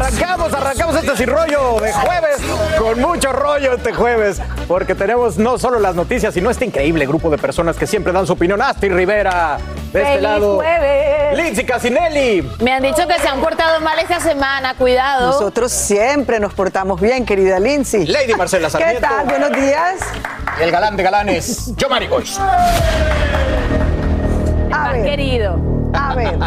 Arrancamos, arrancamos este Sin Rollo de jueves con mucho rollo este jueves, porque tenemos no solo las noticias, sino este increíble grupo de personas que siempre dan su opinión. Asti Rivera, de este ¡Feliz lado, jueves! Lindsay Casinelli. Me han dicho que se han portado mal esta semana, cuidado. Nosotros siempre nos portamos bien, querida Lindsay. Lady Marcela ¿Qué Sarmiento. tal? Buenos días. Y el galán de galanes, Yo Goiz. A Más ver, querido. a ver.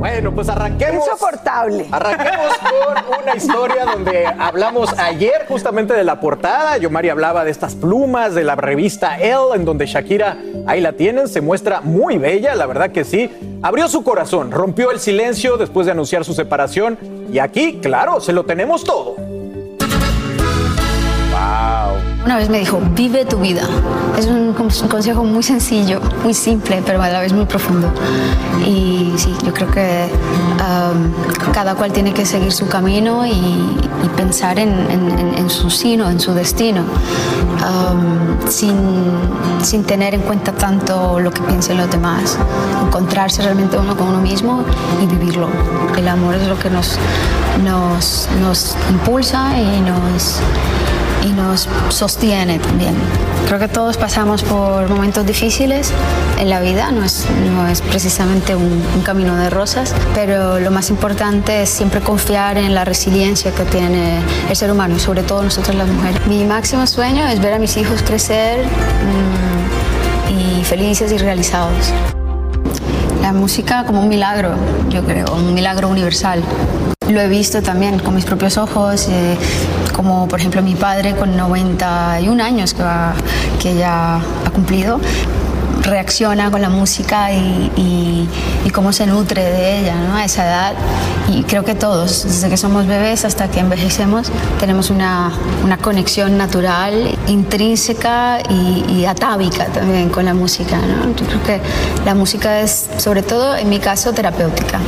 Bueno, pues arranquemos. Insoportable. Arranquemos con una historia donde hablamos ayer justamente de la portada. Yomari hablaba de estas plumas de la revista Elle, en donde Shakira, ahí la tienen, se muestra muy bella, la verdad que sí. Abrió su corazón, rompió el silencio después de anunciar su separación. Y aquí, claro, se lo tenemos todo. Una vez me dijo, vive tu vida. Es un, con- un consejo muy sencillo, muy simple, pero a la vez muy profundo. Y sí, yo creo que um, cada cual tiene que seguir su camino y, y pensar en, en- en- en su sino, en su destino, um, sin, sin tener en cuenta tanto lo que piensen los demás. Encontrarse realmente uno con uno mismo y vivirlo. El amor es lo que nos, nos, nos impulsa y nos y nos sostiene también. Creo que todos pasamos por momentos difíciles en la vida, no es, no es precisamente un, un camino de rosas, pero lo más importante es siempre confiar en la resiliencia que tiene el ser humano y sobre todo nosotros las mujeres. Mi máximo sueño es ver a mis hijos crecer mm, y felices y realizados. La música como un milagro, yo creo, un milagro universal. Lo he visto también con mis propios ojos, eh, como por ejemplo mi padre con 91 años que, va- que ya ha cumplido, reacciona con la música y, y- y cómo se nutre de ella ¿no? a esa edad. Y creo que todos, desde que somos bebés hasta que envejecemos, tenemos una, una conexión natural, intrínseca y, y atávica también con la música. ¿no? Yo creo que la música es, sobre todo en mi caso, terapéutica.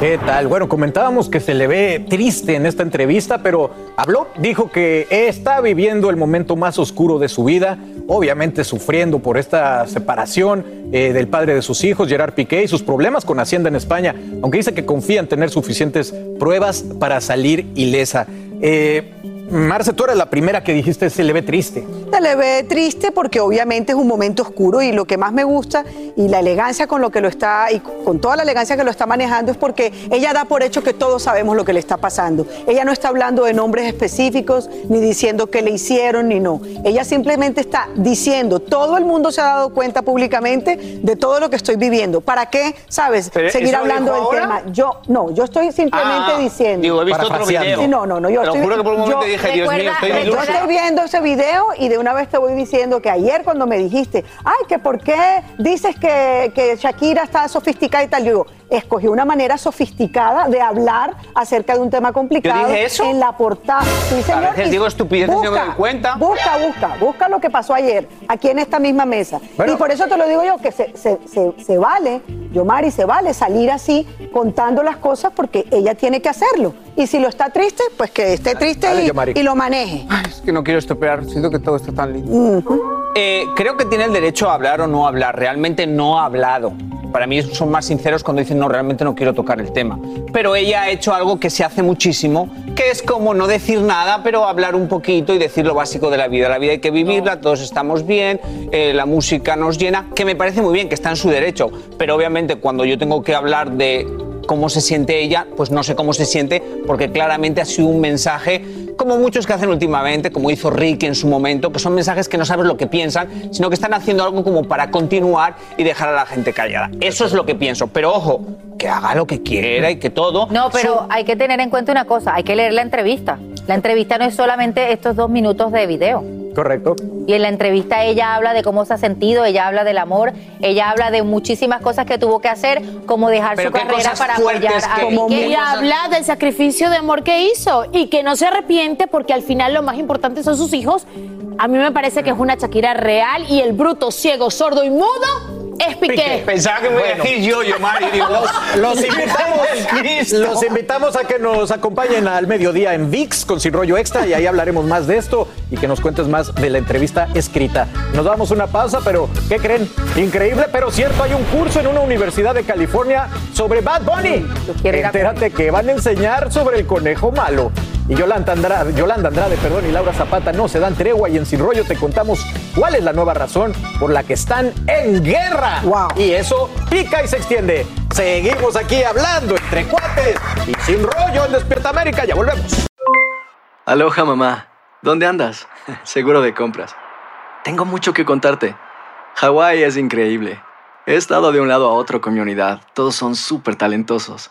¿Qué tal? Bueno, comentábamos que se le ve triste en esta entrevista, pero habló, dijo que está viviendo el momento más oscuro de su vida, obviamente sufriendo por esta separación eh, del padre de sus hijos, Gerard Piqué, y sus problemas con Hacienda en España, aunque dice que confía en tener suficientes pruebas para salir ilesa. Eh, Marce, tú eres la primera que dijiste se le ve triste. Se le ve triste porque obviamente es un momento oscuro y lo que más me gusta y la elegancia con lo que lo está y con toda la elegancia que lo está manejando es porque ella da por hecho que todos sabemos lo que le está pasando. Ella no está hablando de nombres específicos ni diciendo qué le hicieron ni no. Ella simplemente está diciendo, todo el mundo se ha dado cuenta públicamente de todo lo que estoy viviendo. ¿Para qué, sabes, Pero, seguir ¿eso lo hablando del ahora? tema? Yo no, yo estoy simplemente Ah, diciendo. digo, he visto otro video. Sí, no, no, no, yo Te lo estoy, juro que por un momento yo- dije, Dios mío, estoy Recuerda- yo estoy viendo ese video y de una vez te voy diciendo que ayer cuando me dijiste, ay, que por qué dices que, que Shakira está sofisticada y tal, yo digo, escogió una manera sofisticada de hablar acerca de un tema complicado. ¿Yo dije eso? En la portada. Sí, señor. A veces digo estupideces y no me busca, doy cuenta. Busca, busca, busca lo que pasó ayer, aquí en esta misma mesa. Bueno. y por eso te lo digo yo, que se, se, se, se vale, Yomari, se vale salir así contando las cosas porque ella tiene que hacerlo. Y si lo está triste, pues que esté triste dale, y- lo maneje. Ay, es que no quiero estropear, siento que todo está tan lindo. Eh, creo que tiene el derecho a hablar o no hablar. Realmente no ha hablado. Para mí son más sinceros cuando dicen no, realmente no quiero tocar el tema. Pero ella ha hecho algo que se hace muchísimo, que es como no decir nada, pero hablar un poquito y decir lo básico de la vida. La vida hay que vivirla, todos estamos bien, eh, la música nos llena, que me parece muy bien, que está en su derecho. Pero obviamente cuando yo tengo que hablar de cómo se siente ella, pues no sé cómo se siente, porque claramente ha sido un mensaje como muchos que hacen últimamente, como hizo Ricky en su momento, que son mensajes que no sabes lo que piensan, sino que están haciendo algo como para continuar y dejar a la gente callada. Eso es lo que pienso. Pero ojo, que haga lo que quiera y que todo. No, pero hay que tener en cuenta una cosa, hay que leer la entrevista. La entrevista no es solamente estos dos minutos de video. Correcto. Y en la entrevista ella habla de cómo se ha sentido, ella habla del amor, ella habla de muchísimas cosas que tuvo que hacer, como dejar Pero su carrera para apoyar a. ¿qué Y cosas- habla del sacrificio de amor que hizo y que no se arrepiente porque al final lo más importante son sus hijos. A mí me parece que es una Shakira real y el bruto, ciego, sordo y mudo es Piqué. Pensaba que me iba a Bueno. decir yo, yo, Mari. Digo, Los invitamos, Cristo. los invitamos a que nos acompañen al mediodía en VIX con Sin Rollo Extra y ahí hablaremos más de esto y que nos cuentes más de la entrevista escrita. Nos damos una pausa, pero ¿qué creen? Increíble, pero cierto, hay un curso en una universidad de California sobre Bad Bunny. Entérate que van a enseñar sobre el conejo malo. Y Yolanda Andrade, Yolanda Andrade, perdón, y Laura Zapata no se dan tregua y en Sin Rollo te contamos cuál es la nueva razón por la que están en guerra. Wow. Y eso pica y se extiende. Seguimos aquí hablando entre cuates y sin rollo en Despierta América. Ya volvemos. Aloha mamá, ¿dónde andas? Seguro de compras. Tengo mucho que contarte. Hawái es increíble. He estado de un lado a otro con mi unidad. Todos son súper talentosos.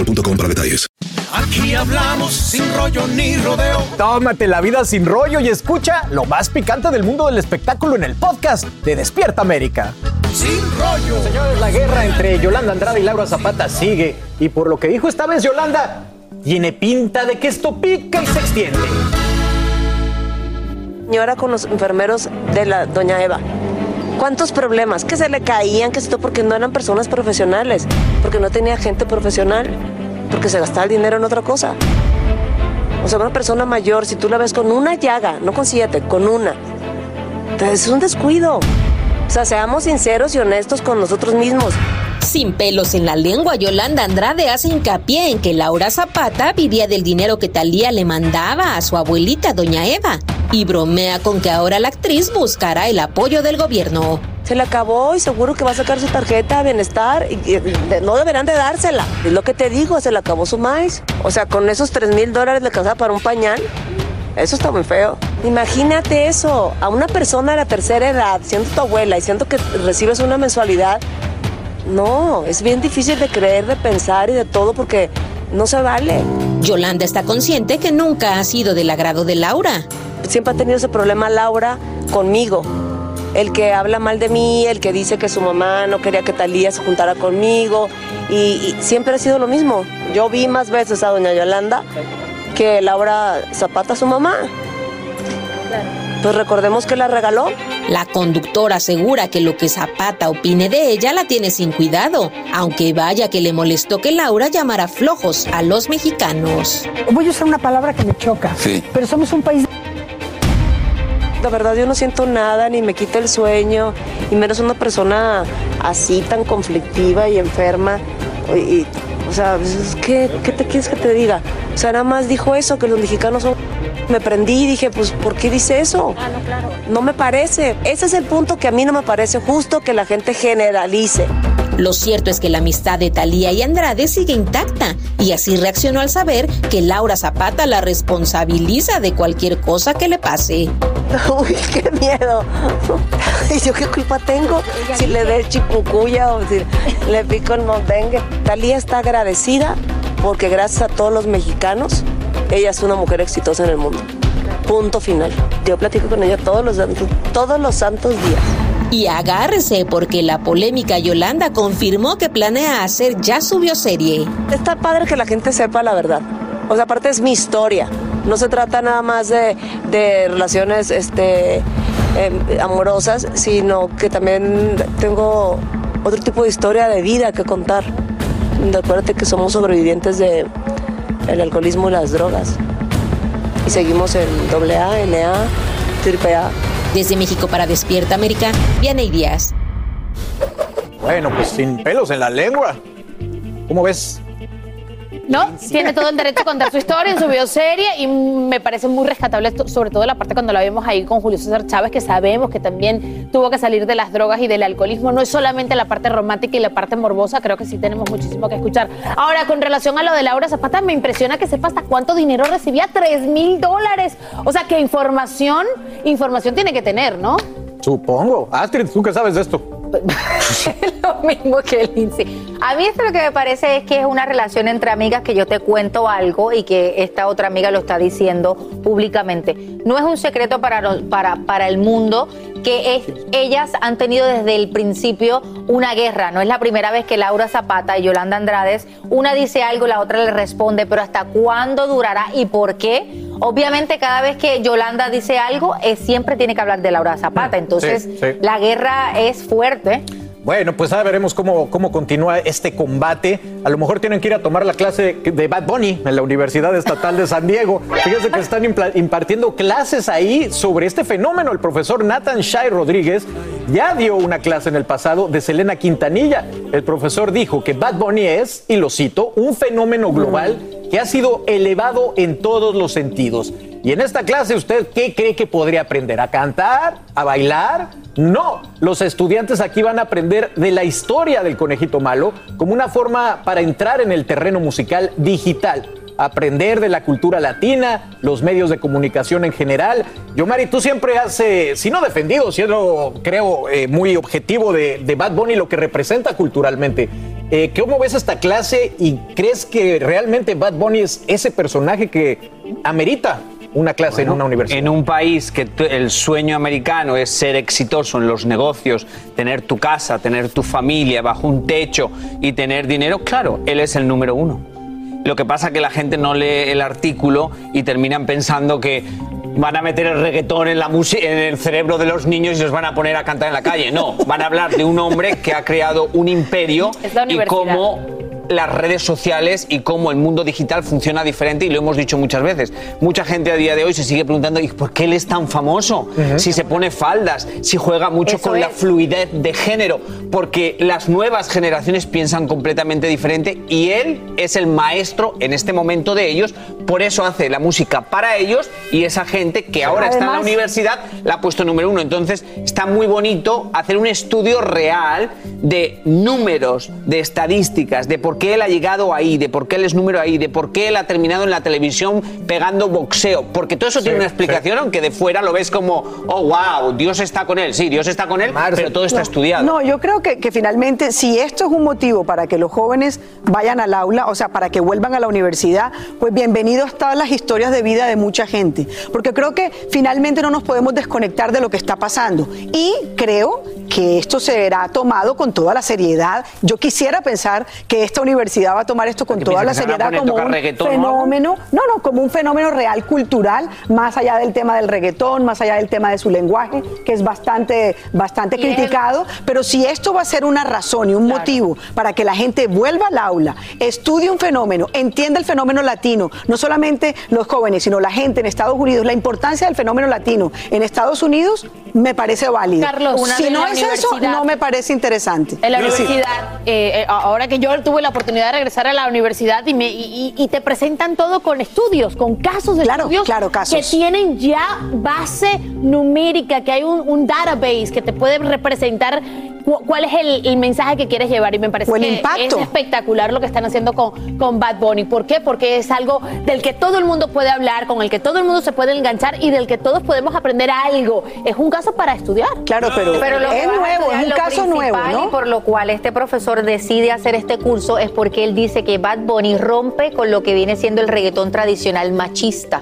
boostmobile.com para detalles. Aquí hablamos sin rollo ni rodeo. Tómate la vida sin rollo y escucha lo más picante del mundo del espectáculo en el podcast de Despierta América. Sin rollo. Señores, la guerra entre Yolanda Andrade y Laura Zapata sigue. Y por lo que dijo esta vez Yolanda, tiene pinta de que esto pica y se extiende. señora con los enfermeros de la doña Eva. ¿Cuántos problemas? Que se le caían, que esto porque no eran personas profesionales, porque no tenía gente profesional, porque se gastaba el dinero en otra cosa. O sea, una persona mayor, si tú la ves con una llaga, no con siete, con una, entonces es un descuido. O sea, seamos sinceros y honestos con nosotros mismos. Sin pelos en la lengua, Yolanda Andrade hace hincapié en que Laura Zapata vivía del dinero que Talía le mandaba a su abuelita, doña Eva, y bromea con que ahora la actriz buscará el apoyo del gobierno. Se le acabó y seguro que va a sacar su tarjeta de bienestar y, no deberán de dársela. Es lo que te digo, se le acabó su maíz. O sea, con esos 3 mil dólares le alcanzaba para un pañal. Eso está muy feo. Imagínate eso, a una persona de la tercera edad, siendo tu abuela y siendo que recibes una mensualidad. No, es bien difícil de creer, de pensar y de todo porque no se vale. Yolanda está consciente que nunca ha sido del agrado de Laura. Siempre ha tenido ese problema Laura conmigo. el que habla mal de mí, el que dice que su mamá no quería que Talía se juntara conmigo. Y, y siempre ha sido lo mismo. Yo vi más veces a doña Yolanda que Laura Zapata, su mamá. Pues recordemos que la regaló. La conductora asegura que lo que Zapata opine de ella la tiene sin cuidado, aunque vaya que le molestó que Laura llamara flojos a los mexicanos. Voy a usar una palabra que me choca, pero somos un país La verdad yo no siento nada, ni me quita el sueño, y menos una persona así tan conflictiva y enferma. Y, y, o sea, ¿qué te quieres que te diga? O sea, nada más dijo eso, que los mexicanos son... Me prendí y dije, pues, ¿por qué dice eso? Ah, no, claro. No me parece. Ese es el punto que a mí no me parece justo que la gente generalice. Lo cierto es que la amistad de Talía y Andrade sigue intacta y así reaccionó al saber que Laura Zapata la responsabiliza de cualquier cosa que le pase. Uy, qué miedo. ¿Y yo qué culpa tengo? Si le dé el chikungunya o si le pico el montengue. Talía está agradecida porque gracias a todos los mexicanos, ella es una mujer exitosa en el mundo. Punto final. Yo platico con ella todos los, santos- todos los santos días. Y agárrese porque la polémica Yolanda confirmó que planea hacer ya su bioserie. Está padre que la gente sepa la verdad. O sea, aparte es mi historia. No se trata nada más de, de relaciones este, eh, amorosas, sino que también tengo otro tipo de historia de vida que contar. Acuérdate que somos sobrevivientes de el alcoholismo y las drogas. Y seguimos en AA, NA, triple A. Desde México para Despierta América, Vianey Díaz. Bueno, pues sin pelos en la lengua. ¿Cómo ves? No, tiene todo el derecho a contar su historia en su bioserie y me parece muy rescatable, esto, sobre todo la parte cuando la vemos ahí con Julio César Chávez, que sabemos que también tuvo que salir de las drogas y del alcoholismo. No es solamente la parte romántica y la parte morbosa, creo que sí tenemos muchísimo que escuchar. Ahora, con relación a lo de Laura Zapata, me impresiona que sepa hasta cuánto dinero recibía, 3 mil dólares. O sea, que información, información tiene que tener, ¿no? Supongo. Astrid, ¿tú qué sabes de esto? lo mismo que Lindsay. A mí esto lo que me parece es que es una relación entre amigas que yo te cuento algo y que esta otra amiga lo está diciendo públicamente. No es un secreto para, para, para el mundo que es- ellas han tenido desde el principio una guerra. No es la primera vez que Laura Zapata y Yolanda Andrades, una dice algo, la otra le responde, pero ¿hasta cuándo durará y por qué? Obviamente cada vez que Yolanda dice algo, eh, siempre tiene que hablar de Laura Zapata. Entonces, Sí, sí. la guerra es fuerte. Bueno, pues ahora veremos cómo, cómo continúa este combate. A lo mejor tienen que ir a tomar la clase de Bad Bunny en la Universidad Estatal de San Diego. Fíjense que están impartiendo clases ahí sobre este fenómeno. El profesor Nathan Shai Rodríguez ya dio una clase en el pasado de Selena Quintanilla. El profesor dijo que Bad Bunny es, y lo cito, un fenómeno global que ha sido elevado en todos los sentidos. Y en esta clase, ¿usted qué cree que podría aprender? ¿A cantar? ¿A bailar? No, los estudiantes aquí van a aprender de la historia del conejito malo como una forma para entrar en el terreno musical digital. Aprender de la cultura latina, los medios de comunicación en general. Yo, Mari, tú siempre has, eh, defendido, siendo, creo, eh, muy objetivo de, de Bad Bunny, lo que representa culturalmente. Eh, ¿Cómo ves esta clase y crees que realmente Bad Bunny es ese personaje que amerita una clase en una universidad? En un país que el sueño americano es ser exitoso en los negocios, tener tu casa, tener tu familia bajo un techo y tener dinero, claro, él es el número uno. Lo que pasa es que la gente no lee el artículo y terminan pensando que van a meter el reggaetón en, la en el cerebro de los niños y los van a poner a cantar en la calle. No, van a hablar de un hombre que ha creado un imperio y cómo las redes sociales y cómo el mundo digital funciona diferente y lo hemos dicho muchas veces. Mucha gente a día de hoy se sigue preguntando ¿y por qué él es tan famoso? Si se pone faldas, si juega mucho Eso con la es. fluidez de género, porque las nuevas generaciones piensan completamente diferente y él es el maestro en este momento de ellos, por eso hace la música para ellos y esa gente que ahora está en la Además- universidad la ha puesto número uno. Entonces está muy bonito hacer un estudio real de números, de estadísticas, de por qué él ha llegado ahí, de por qué él es número ahí, de por qué él ha terminado en la televisión pegando boxeo. Porque todo eso tiene una explicación, aunque de fuera lo ves como, oh, wow, Dios está con él. Sí, Dios está con él, pero todo está No, estudiado. No, yo creo que, que finalmente, si esto es un motivo para que los jóvenes vayan al aula, o sea, para que vuelvan a la universidad, pues bienvenido Unidos todas las historias de vida de mucha gente, porque creo que finalmente no nos podemos desconectar de lo que está pasando. Y creo que esto será tomado con toda la seriedad. Yo quisiera pensar que esta universidad va a tomar esto con toda la seriedad como un fenómeno, no, no, como un fenómeno real cultural, más allá del tema del reggaetón, más allá del tema de su lenguaje, que es bastante, bastante Y es el- criticado. Pero si esto va a ser una razón y un motivo para que la gente vuelva al aula, estudie un fenómeno, entienda el fenómeno latino, no solamente los jóvenes, sino la gente en Estados Unidos, la importancia del fenómeno latino en Estados Unidos, me parece válido. Carlos, una si no es eso, universidad- no me parece interesante. En la universidad, eh, eh, ahora que yo tuve la oportunidad de regresar a la universidad y, me, y, y- te presentan todo con estudios, con casos de Claro, estudios claro, casos. que tienen ya base numérica, que hay un, un database que te puede representar cuál es el, el mensaje que quieres llevar. Y me parece el que impacto. es espectacular lo que están haciendo con, con Bad Bunny. ¿Por qué? Porque es algo del que todo el mundo puede hablar, con el que todo el mundo se puede enganchar y del que todos podemos aprender algo. Es un caso para estudiar. Claro, pero, Pero lo que es nuevo, estudiar, es un lo caso nuevo, principal ¿no? Y por lo cual este profesor decide hacer este curso es porque él dice que Bad Bunny rompe con lo que viene siendo el reggaetón tradicional machista.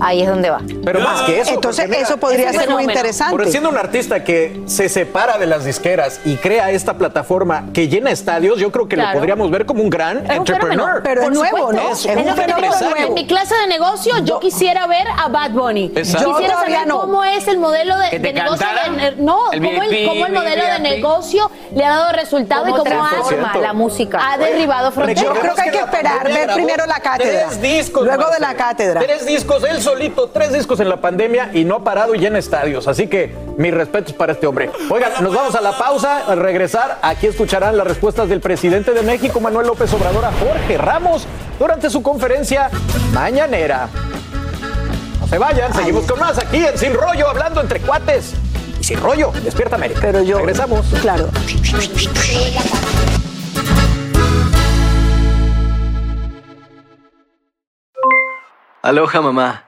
Ahí es donde va. Pero más que eso. Entonces, porque eso podría ser muy fenómeno. interesante. Porque siendo un artista que se separa de las disqueras y crea esta plataforma que llena estadios, yo creo que Claro. lo podríamos ver como un gran Es un entrepreneur. fenómeno. Pero es Por nuevo. ¿no? Es Es un un Es lo que te digo, empresario. En mi clase de negocio yo quisiera ver a Bad Bunny. Exacto. Yo Quisiera saber no. cómo es el modelo de, ¿Que te de negocio. de- no, El cómo el, VIP, cómo el modelo de negocio le ha dado resultado y ¿Cómo ha, transforma la música? ha derribado Yo fronteras. creo que hay que esperar, ver primero la cátedra. Tres discos. Luego de la cátedra. Tres discos, él solito, tres discos en la pandemia y no ha parado y llena estadios. Así que mis respetos para este hombre. Oigan, nos vamos a la pausa. Al regresar, aquí escucharán las respuestas del presidente de México, Manuel López Obrador, a Jorge Ramos durante su conferencia mañanera. No se vayan, seguimos con más aquí en Sin Rollo, hablando entre cuates. Y sin rollo, despierta América. Pero yo. Regresamos. Claro. Aloha mamá,